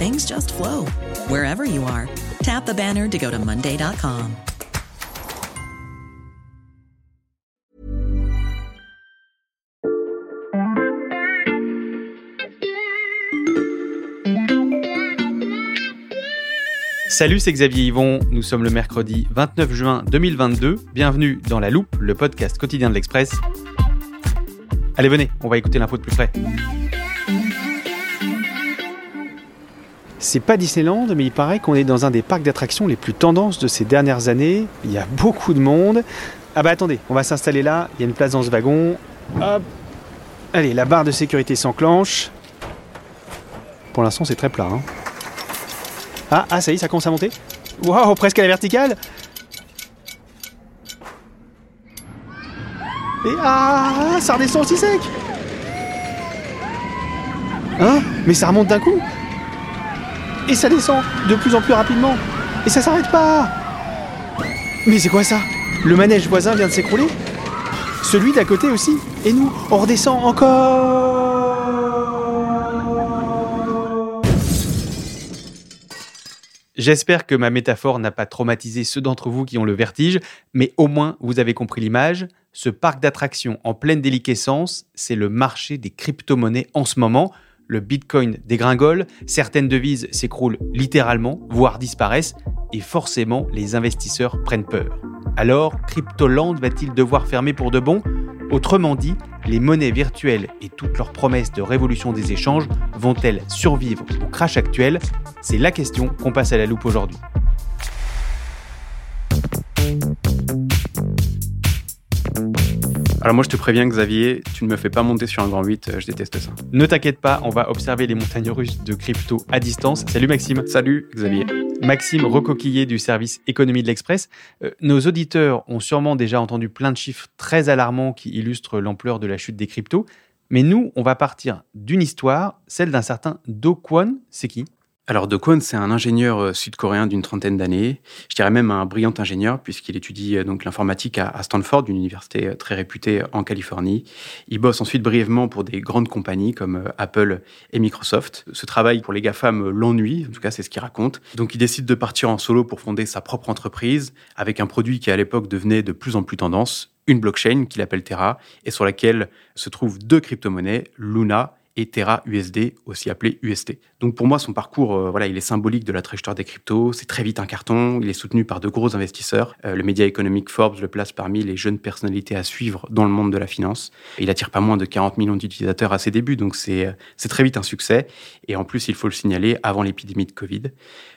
things just flow wherever you are. Tap the banner to go to Monday.com. Salut, c'est Xavier Yvon. Nous sommes le mercredi 29 juin 2022. Bienvenue dans La Loupe, le podcast quotidien de l'Express. Allez, venez, on va écouter l'info de plus près. C'est pas Disneyland, mais il paraît qu'on est dans un des parcs d'attractions les plus tendances de ces dernières années. Il y a beaucoup de monde. Ah bah attendez, on va s'installer là. Il y a une place dans ce wagon. Hop. Allez, la barre de sécurité s'enclenche. Pour l'instant, c'est très plat. Hein. Ah, ah, ça y est, ça commence à monter. Waouh, presque à la verticale. Et ah, ça redescend aussi sec. Hein? Mais ça remonte d'un coup. Et ça descend de plus en plus rapidement. Et ça s'arrête pas. Mais c'est quoi ça? Le manège voisin vient de s'écrouler? Celui d'à côté aussi. Et nous, on redescend encore. J'espère que ma métaphore n'a pas traumatisé ceux d'entre vous qui ont le vertige, mais au moins vous avez compris l'image. Ce parc d'attractions en pleine déliquescence, c'est le marché des crypto-monnaies en ce moment. Le bitcoin dégringole, certaines devises s'écroulent littéralement, voire disparaissent, et forcément les investisseurs prennent peur. Alors, Cryptoland va-t-il devoir fermer pour de bon? Autrement dit, les monnaies virtuelles et toutes leurs promesses de révolution des échanges vont-elles survivre au crash actuel? C'est la question qu'on passe à la loupe aujourd'hui. Alors moi je te préviens Xavier, tu ne me fais pas monter sur un grand 8, euh, je déteste ça. Ne t'inquiète pas, on va observer les montagnes russes de crypto à distance. Salut Maxime. Salut Xavier. Maxime recoquillé du service économie de l'Express. Euh, nos auditeurs ont sûrement déjà entendu plein de chiffres très alarmants qui illustrent l'ampleur de la chute des cryptos. Mais nous, on va partir d'une histoire, celle d'un certain Do Kwon. C'est qui? Alors, De Kwon, c'est un ingénieur euh, sud-coréen d'une trentaine d'années. Je dirais même un brillant ingénieur, puisqu'il étudie euh, donc l'informatique à Stanford, une université euh, très réputée en Californie. Il bosse ensuite brièvement pour des grandes compagnies comme Apple et Microsoft. Ce travail pour les GAFAM l'ennuie, en tout cas c'est ce qu'il raconte. Donc il décide de partir en solo pour fonder sa propre entreprise, avec un produit qui à l'époque devenait de plus en plus tendance, une blockchain qu'il appelle Terra, et sur laquelle se trouvent deux crypto-monnaies, Luna et Terra USD, aussi appelé UST. Donc pour moi, son parcours, euh, voilà, il est symbolique de la trajectoire des cryptos. C'est très vite un carton. Il est soutenu par de gros investisseurs. Euh, le média économique Forbes le place parmi les jeunes personnalités à suivre dans le monde de la finance. il attire pas moins de 40 millions d'utilisateurs à ses débuts, donc c'est euh, c'est très vite un succès. Et en plus, il faut le signaler, avant l'épidémie de Covid.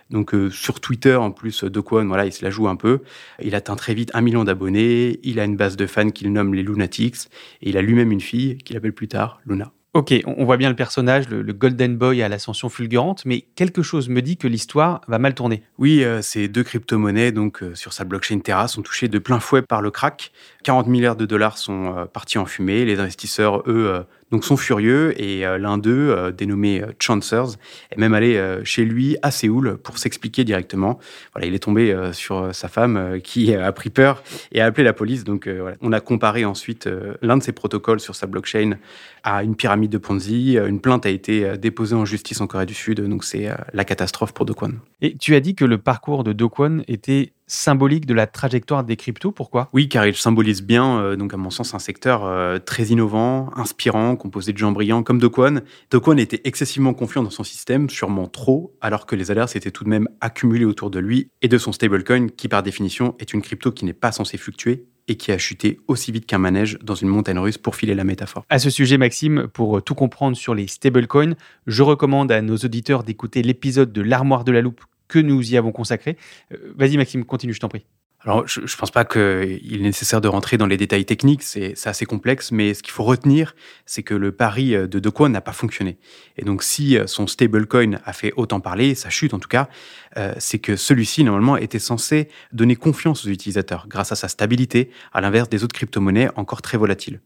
Donc sur Twitter, en plus, De voilà, il se la joue un peu. Il atteint très vite un million d'abonnés. Il a une base de fans qu'il nomme les Lunatics. Et il a lui-même une fille qu'il appelle plus tard Luna. Ok, on voit bien le personnage, le, Golden Boy à l'ascension fulgurante, mais quelque chose me dit que l'histoire va mal tourner. Oui, euh, ces deux crypto-monnaies, donc euh, sur sa blockchain Terra, sont touchées de plein fouet par le crack. 40 milliards de dollars sont euh, partis en fumée. Les investisseurs, eux, donc sont furieux et euh, l'un d'eux, euh, dénommé euh, Chancers, est même allé chez lui à Séoul pour s'expliquer directement. Voilà, il est tombé sur sa femme qui a pris peur et a appelé la police. Donc on a comparé ensuite l'un de ses protocoles sur sa blockchain à une pyramide de Ponzi. Une plainte a été déposée en justice en Corée du Sud. Donc c'est la catastrophe pour Do Kwon. Et tu as dit que le parcours de Do Kwon était symbolique de la trajectoire des cryptos. Pourquoi? Oui, car il symbolise bien, euh, donc à mon sens, un secteur euh, très innovant, inspirant, composé de gens brillants comme Dokwon. Dokwon était excessivement confiant dans son système, sûrement trop, alors que les alertes s'étaient tout de même accumulées autour de lui et de son stablecoin, qui par définition est une crypto qui n'est pas censée fluctuer et qui a chuté aussi vite qu'un manège dans une montagne russe pour filer la métaphore. À ce sujet, Maxime, pour tout comprendre sur les stablecoins, je recommande à nos auditeurs d'écouter l'épisode de l'armoire de la loupe que nous y avons consacré. Euh, vas-y Maxime, continue, je t'en prie. Alors, je ne pense pas qu'il est nécessaire de rentrer dans les détails techniques, c'est assez complexe, mais ce qu'il faut retenir, c'est que le pari de De n'a pas fonctionné. Et donc, si son stablecoin a fait autant parler, sa chute en tout cas, euh, c'est que celui-ci, normalement, était censé donner confiance aux utilisateurs grâce à sa stabilité, à l'inverse des autres crypto-monnaies encore très volatiles.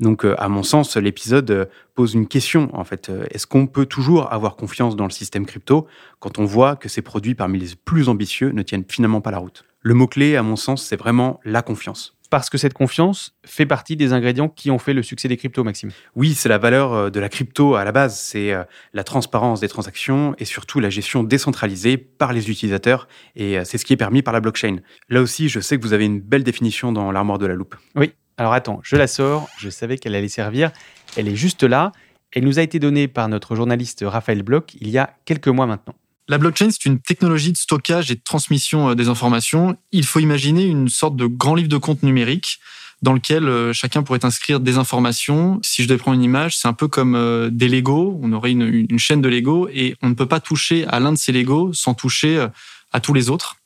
Donc, euh, à mon sens, l'épisode euh, pose une question, en fait. Euh, est-ce qu'on peut toujours avoir confiance dans le système crypto quand on voit que ces produits parmi les plus ambitieux ne tiennent finalement pas la route? Le mot-clé, à mon sens, c'est vraiment la confiance. Parce que cette confiance fait partie des ingrédients qui ont fait le succès des cryptos, Maxime. Oui, c'est la valeur de la crypto à la base. C'est la transparence des transactions et surtout la gestion décentralisée par les utilisateurs. Et c'est ce qui est permis par la blockchain. Là aussi, je sais que vous avez une belle définition dans l'armoire de la loupe. Oui, alors attends, je la sors, je savais qu'elle allait servir. Elle est juste là. Elle nous a été donnée par notre journaliste Raphaël Bloch il y a quelques mois maintenant. La blockchain, c'est une technologie de stockage et de transmission euh, des informations. Il faut imaginer une sorte de grand livre de compte numérique dans lequel euh, chacun pourrait inscrire des informations. Si je devais prendre une image, c'est un peu comme euh, des Lego. On aurait une, chaîne de Lego et on ne peut pas toucher à l'un de ces Lego sans toucher à tous les autres.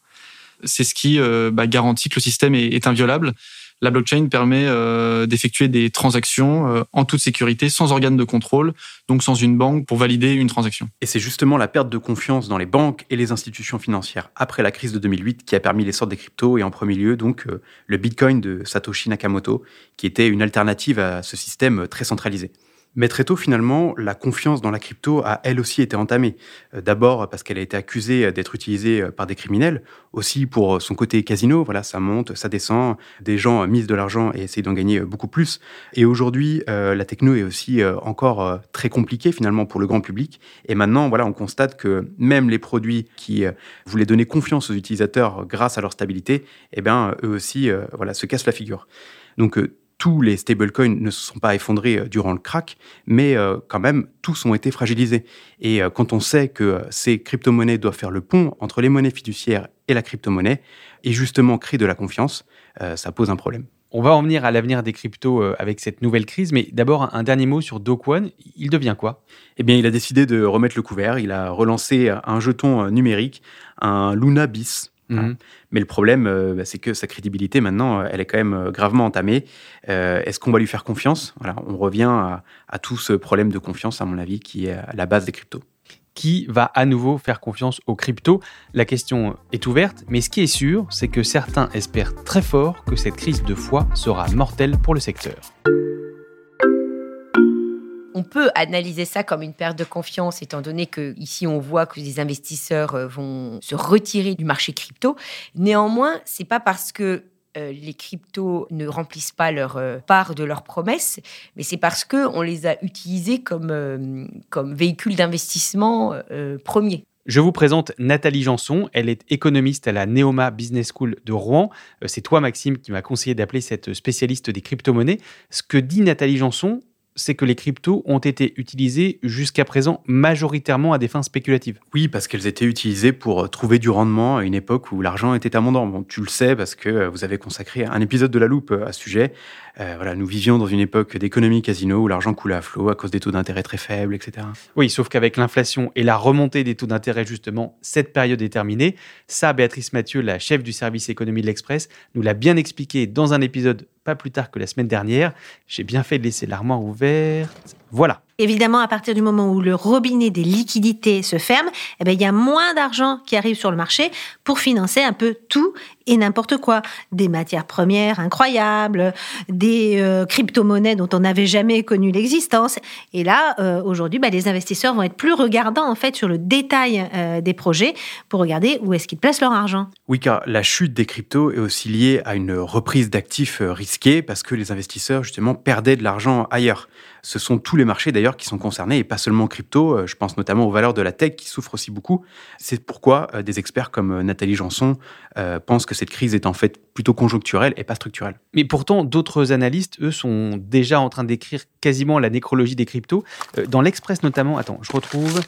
C'est ce qui bah, garantit que le système est inviolable la blockchain permet euh, d'effectuer des transactions euh, en toute sécurité, sans organe de contrôle, donc sans une banque pour valider une transaction. Et c'est justement la perte de confiance dans les banques et les institutions financières après la crise de 2008 qui a permis l'essor des cryptos et en premier lieu donc euh, le Bitcoin de Satoshi Nakamoto, qui était une alternative à ce système très centralisé. Mais très tôt, finalement, la confiance dans la crypto a elle aussi été entamée. Euh, d'abord parce qu'elle a été accusée d'être utilisée euh, par des criminels, aussi pour euh, son côté casino. Voilà, ça monte, ça descend, des gens misent de l'argent et essayent d'en gagner beaucoup plus. Et aujourd'hui, la techno est aussi encore très compliquée finalement pour le grand public. Et maintenant, voilà, on constate que même les produits qui voulaient donner confiance aux utilisateurs grâce à leur stabilité, eh bien, eux aussi, voilà, se cassent la figure. Donc tous les stablecoins ne se sont pas effondrés euh, durant le crack, mais euh, quand même, tous ont été fragilisés. Et euh, quand on sait que ces crypto-monnaies doivent faire le pont entre les monnaies fiduciaires et la crypto-monnaie, et justement créer de la confiance, ça pose un problème. On va en venir à l'avenir des cryptos avec cette nouvelle crise, mais d'abord un dernier mot sur Do Il devient quoi? Eh bien, il a décidé de remettre le couvert. Il a relancé un jeton numérique, un Luna Bis, Mhm. Mais le problème, euh, bah, c'est que sa crédibilité, maintenant, euh, elle est quand même euh, gravement entamée. Est-ce qu'on va lui faire confiance? Voilà, On revient à, à, tout ce problème de confiance, à mon avis, qui est à la base des cryptos. Qui va à nouveau faire confiance aux cryptos? La question est ouverte, mais ce qui est sûr, c'est que certains espèrent très fort que cette crise de foi sera mortelle pour le secteur peut analyser ça comme une perte de confiance, étant donné que ici on voit que les investisseurs euh, vont se retirer du marché crypto. Néanmoins, c'est pas parce que euh, les cryptos ne remplissent pas leur euh, part de leurs promesses, mais c'est parce que on les a utilisés comme comme véhicule d'investissement premier. Je vous présente Nathalie Janson. Elle est économiste à la Neoma Business School de Rouen. C'est toi, Maxime, qui m'a conseillé d'appeler cette spécialiste des crypto-monnaies. Ce que dit Nathalie Janson, c'est que les cryptos ont été utilisés jusqu'à présent majoritairement à des fins spéculatives. Oui, parce qu'elles étaient utilisées pour euh, trouver du rendement à une époque où l'argent était abondant. Bon, tu le sais parce que euh, vous avez consacré un épisode de La Loupe euh, à ce sujet. voilà, nous vivions dans une époque d'économie casino où l'argent coulait à flot à cause des taux d'intérêt très faibles, etc. Oui, sauf qu'avec l'inflation et la remontée des taux d'intérêt, justement, cette période est terminée. Ça, Béatrice Mathieu, la chef du service économie de l'Express, nous l'a bien expliqué dans un épisode plus tard que la semaine dernière. J'ai bien fait de laisser l'armoire ouverte. Voilà. Évidemment, à partir du moment où le robinet des liquidités se ferme, eh ben, il y a moins d'argent qui arrive sur le marché pour financer un peu tout et n'importe quoi. Des matières premières incroyables, des euh, crypto-monnaies dont on n'avait jamais connu l'existence. Et là, euh, aujourd'hui, bah, les investisseurs vont être plus regardants en fait sur le détail euh, des projets pour regarder où est-ce qu'ils placent leur argent. Oui, car la chute des cryptos est aussi liée à une reprise d'actifs risqués parce que les investisseurs justement perdaient de l'argent ailleurs. Ce sont tous les marchés d'ailleurs qui sont concernés et pas seulement crypto. Euh, je pense notamment aux valeurs de la tech qui souffrent aussi beaucoup. C'est pourquoi euh, des experts comme euh, Nathalie Janson pensent que cette crise est en fait plutôt conjoncturelle et pas structurelle. Mais pourtant, d'autres analystes, eux, sont déjà en train d'écrire quasiment la nécrologie des cryptos. Dans l'Express notamment, attends, je retrouve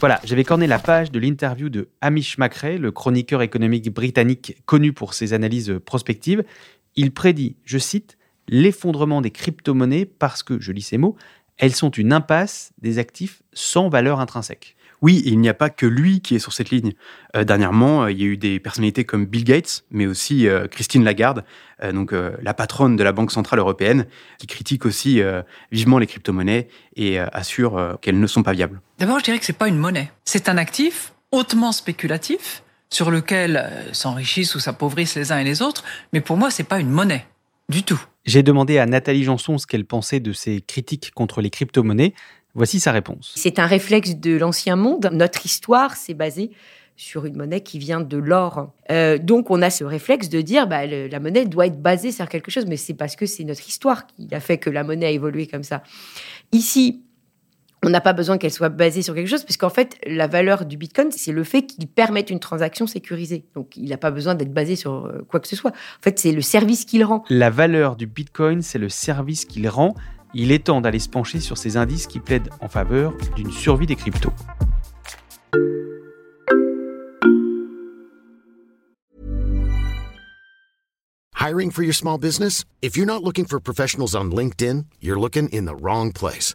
voilà, j'avais corné la page de l'interview de Hamish Macrae, le chroniqueur économique britannique connu pour ses analyses prospectives. Il prédit, je cite, l'effondrement des crypto-monnaies parce que, je lis ces mots, elles sont une impasse des actifs sans valeur intrinsèque. Oui, il n'y a pas que lui qui est sur cette ligne. Euh, dernièrement, euh, il y a eu des personnalités comme Bill Gates, mais aussi euh, Christine Lagarde, donc la patronne de la Banque centrale européenne, qui critique aussi vivement les crypto-monnaies et assure qu'elles ne sont pas viables. D'abord, je dirais que c'est pas une monnaie. C'est un actif hautement spéculatif sur lequel s'enrichissent ou s'appauvrissent les uns et les autres, mais pour moi, c'est pas une monnaie du tout. J'ai demandé à Nathalie Janson ce qu'elle pensait de ces critiques contre les crypto-monnaies. Voici sa réponse. C'est un réflexe de l'ancien monde. Notre histoire s'est basée sur une monnaie qui vient de l'or. Euh, donc on a ce réflexe de dire bah, la monnaie doit être basée sur quelque chose, mais c'est parce que c'est notre histoire qui a fait que la monnaie a évolué comme ça. Ici, on n'a pas besoin qu'elle soit basée sur quelque chose, puisqu'en fait, la valeur du Bitcoin, c'est le fait qu'il permette une transaction sécurisée. Donc, il n'a pas besoin d'être basé sur euh, quoi que ce soit. En fait, c'est le service qu'il rend. La valeur du Bitcoin, c'est le service qu'il rend il est temps d'aller se pencher sur ces indices qui plaident en faveur d'une survie des cryptos. Hiring for your small business? If you're not looking for professionals on LinkedIn, you're looking in the wrong place.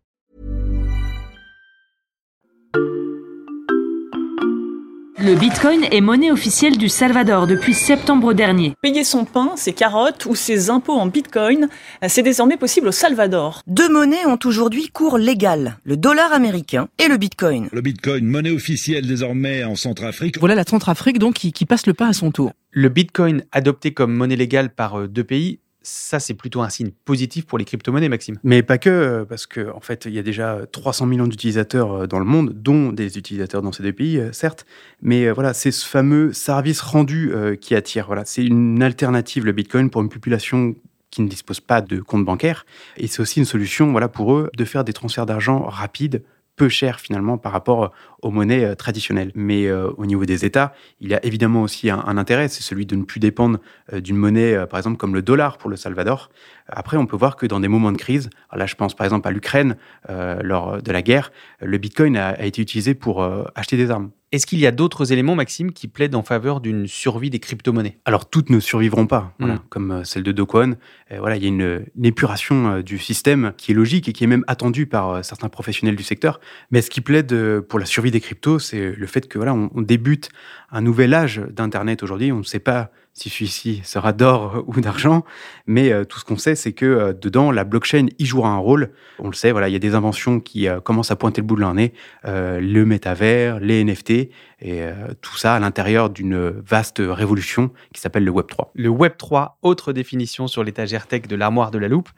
Le Bitcoin est monnaie officielle du Salvador depuis septembre dernier. Payer son pain, ses carottes ou ses impôts en Bitcoin, c'est désormais possible au Salvador. Deux monnaies ont aujourd'hui cours légal, le dollar américain et le Bitcoin. Le Bitcoin, monnaie officielle désormais en Centrafrique. Voilà la Centrafrique donc qui, qui passe le pas à son tour. Le Bitcoin adopté comme monnaie légale par euh, deux pays, ça, c'est plutôt un signe positif pour les crypto-monnaies, Maxime. Mais pas que, euh, parce qu'en en fait, il y a déjà 300 millions d'utilisateurs euh, dans le monde, dont des utilisateurs dans ces deux pays, euh, certes. Mais voilà, c'est ce fameux service rendu qui attire. Voilà, c'est une alternative, le Bitcoin, pour une population qui ne dispose pas de compte bancaire. Et c'est aussi une solution, voilà, pour eux, de faire des transferts d'argent rapides, peu cher finalement par rapport aux monnaies euh, traditionnelles. Mais euh, au niveau des États, il y a évidemment aussi un, intérêt, c'est celui de ne plus dépendre euh, d'une monnaie, par exemple comme le dollar pour le Salvador. Après, on peut voir que dans des moments de crise, là je pense par exemple à l'Ukraine lors de la guerre, le Bitcoin a été utilisé pour acheter des armes. Est-ce qu'il y a d'autres éléments, Maxime, qui plaident en faveur d'une survie des crypto-monnaies? Alors, toutes ne survivront pas, mm. comme euh, celle de Do Kwon. Euh, voilà, il y a une, épuration euh, du système qui est logique et qui est même attendue par certains professionnels du secteur. Mais ce qui plaide pour la survie des cryptos, c'est le fait que voilà, on débute un nouvel âge d'Internet aujourd'hui. On ne sait pas si celui-ci sera d'or ou d'argent. Mais euh, tout ce qu'on sait, c'est que euh, dedans, la blockchain y jouera un rôle. On le sait, voilà, il y a des inventions qui euh, commencent à pointer le bout de leur nez. le métavers, les NFT, et tout ça à l'intérieur d'une vaste révolution qui s'appelle le Web 3. Le Web 3, autre définition sur l'étagère tech de l'armoire de la loupe.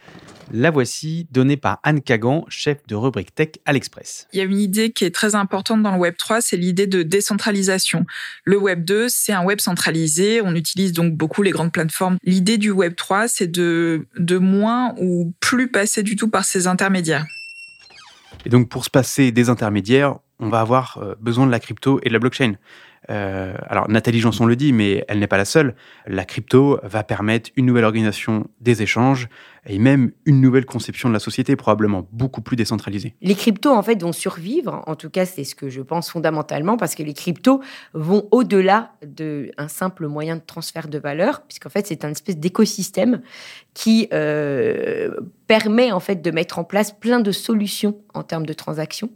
La voici, donnée par Anne Kagan, chef de rubrique tech à l'Express. Il y a une idée qui est très importante dans le Web 3, c'est l'idée de décentralisation. Le Web 2, c'est un web centralisé. On utilise donc beaucoup les grandes plateformes. L'idée du Web 3, c'est de, de moins ou plus passer du tout par ces intermédiaires. Et donc, pour se passer des intermédiaires, on va avoir euh, besoin de la crypto et de la blockchain. Euh, alors Nathalie Janson le dit, mais elle n'est pas la seule. La crypto va permettre une nouvelle organisation des échanges et même une nouvelle conception de la société, probablement beaucoup plus décentralisée. Les cryptos, en fait, vont survivre. En tout cas, c'est ce que je pense fondamentalement, parce que les cryptos vont au-delà d'un simple moyen de transfert de valeur, puisqu'en fait, c'est un espèce d'écosystème qui euh, permet en fait de mettre en place plein de solutions en termes de transactions,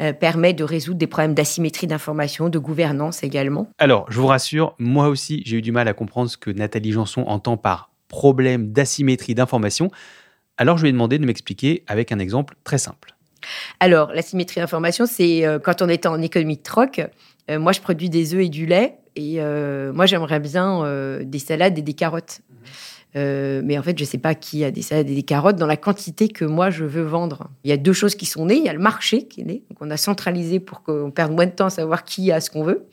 euh, permet de résoudre des problèmes d'asymétrie d'information, de gouvernance également. Alors, je vous rassure, moi aussi, j'ai eu du mal à comprendre ce que Nathalie Janson entend par problème d'asymétrie d'information. Alors, je lui ai demandé de m'expliquer avec un exemple très simple. Alors, la symétrie d'information, c'est euh, quand on était en économie de troc, euh, moi, je produis des œufs et du lait, et euh, moi, j'aimerais bien euh, des salades et des carottes. Euh, mais en fait, je ne sais pas qui a des salades et des carottes dans la quantité que moi je veux vendre. Il y a deux choses qui sont nées. Il y a le marché qui est né. Donc, on a centralisé pour qu'on perde moins de temps à savoir qui a ce qu'on veut.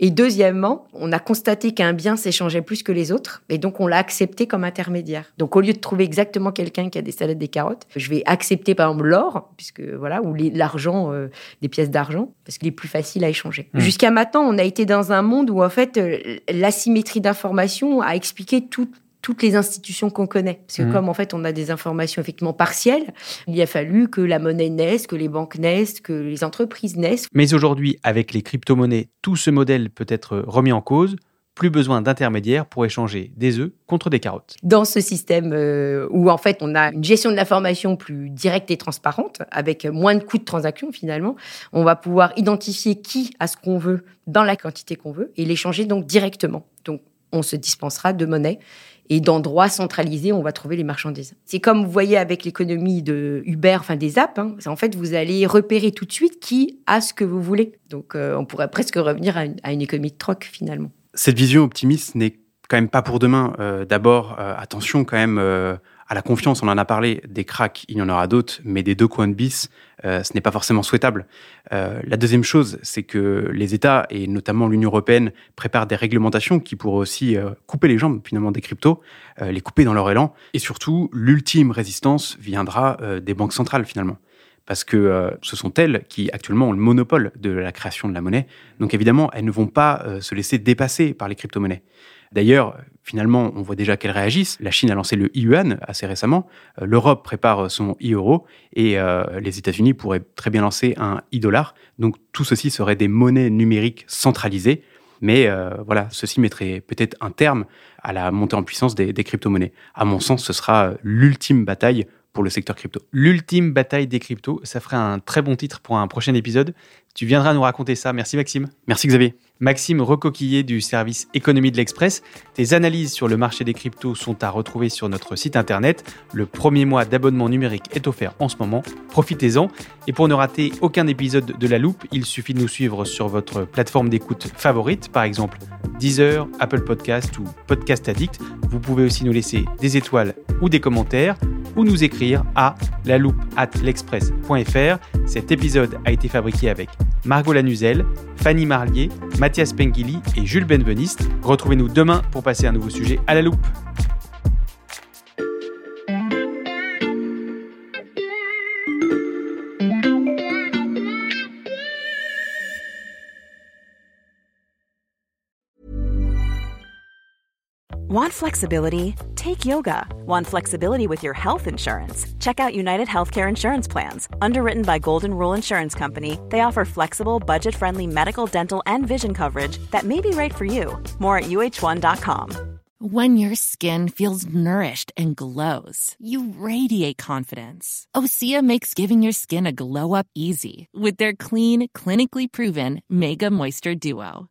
Et deuxièmement, on a constaté qu'un bien s'échangeait plus que les autres. Et donc, on l'a accepté comme intermédiaire. Donc, au lieu de trouver exactement quelqu'un qui a des salades et des carottes, je vais accepter par exemple l'or, puisque voilà, ou l'argent, euh, des pièces d'argent, parce qu'il est plus facile à échanger. Mmh. Jusqu'à maintenant, on a été dans un monde où en fait, euh, l'asymétrie d'information a expliqué tout toutes les institutions qu'on connaît. Parce que Mhm. comme en fait on a des informations effectivement partielles, il a fallu que la monnaie naisse, que les banques naissent, que les entreprises naissent. Mais aujourd'hui, avec les crypto-monnaies, tout ce modèle peut être remis en cause. Plus besoin d'intermédiaires pour échanger des œufs contre des carottes. Dans ce système euh, où en fait on a une gestion de l'information plus directe et transparente, avec moins de coûts de transaction finalement, on va pouvoir identifier qui a ce qu'on veut dans la quantité qu'on veut et l'échanger donc directement. On se dispensera de monnaie et d'endroits centralisés, on va trouver les marchandises. C'est comme vous voyez avec l'économie de Uber, enfin des apps, hein, en fait vous allez repérer tout de suite qui a ce que vous voulez. Donc euh, on pourrait presque revenir à une, économie de troc finalement. Cette vision optimiste n'est quand même pas pour demain. Euh, D'abord, euh, attention quand même à la confiance. On en a parlé. Des cracks, il y en aura d'autres, mais des deux coins de bis, euh, ce n'est pas forcément souhaitable. Euh, la deuxième chose, c'est que les États et notamment l'Union européenne préparent des réglementations qui pourraient aussi euh, couper les jambes finalement des cryptos, euh, les couper dans leur élan. Et surtout, l'ultime résistance viendra euh, des banques centrales finalement parce que euh, ce sont elles qui actuellement ont le monopole de la création de la monnaie. Donc évidemment, elles ne vont pas se laisser dépasser par les crypto-monnaies. D'ailleurs, finalement, on voit déjà qu'elles réagissent. La Chine a lancé le yuan assez récemment, Euh, l'Europe prépare son e-euro et euh, les États-Unis pourraient très bien lancer un e-dollar. Donc tout ceci serait des monnaies numériques centralisées. Mais euh, voilà, ceci mettrait peut-être un terme à la montée en puissance des, des crypto-monnaies. À mon sens, ce sera l'ultime bataille pour le secteur crypto. L'ultime bataille des cryptos, ça ferait un très bon titre pour un prochain épisode. Tu viendras nous raconter ça. Merci Maxime. Merci Xavier. Maxime Recoquillé du service économie de l'Express. Tes analyses sur le marché des cryptos sont à retrouver sur notre site internet. Le premier mois d'abonnement numérique est offert en ce moment. Profitez-en. Et pour ne rater aucun épisode de La Loupe, il suffit de nous suivre sur votre plateforme d'écoute favorite, par exemple Deezer, Apple Podcast ou Podcast Addict. Vous pouvez aussi nous laisser des étoiles ou des commentaires ou nous écrire à la loupe at l'express.fr. Cet épisode a été fabriqué avec Margot Lanuzel, Fanny Marlier, Mathias Pengili et Jules Benveniste. Retrouvez-nous demain pour passer un nouveau sujet à la loupe. Want flexibility? Take yoga. Want flexibility with your health insurance? Check out United Healthcare Insurance Plans. Underwritten by Golden Rule Insurance Company, they offer flexible, budget friendly medical, dental, and vision coverage that may be right for you. More at uh1.com. When your skin feels nourished and glows, you radiate confidence. Osea makes giving your skin a glow up easy with their clean, clinically proven Mega Moisture Duo.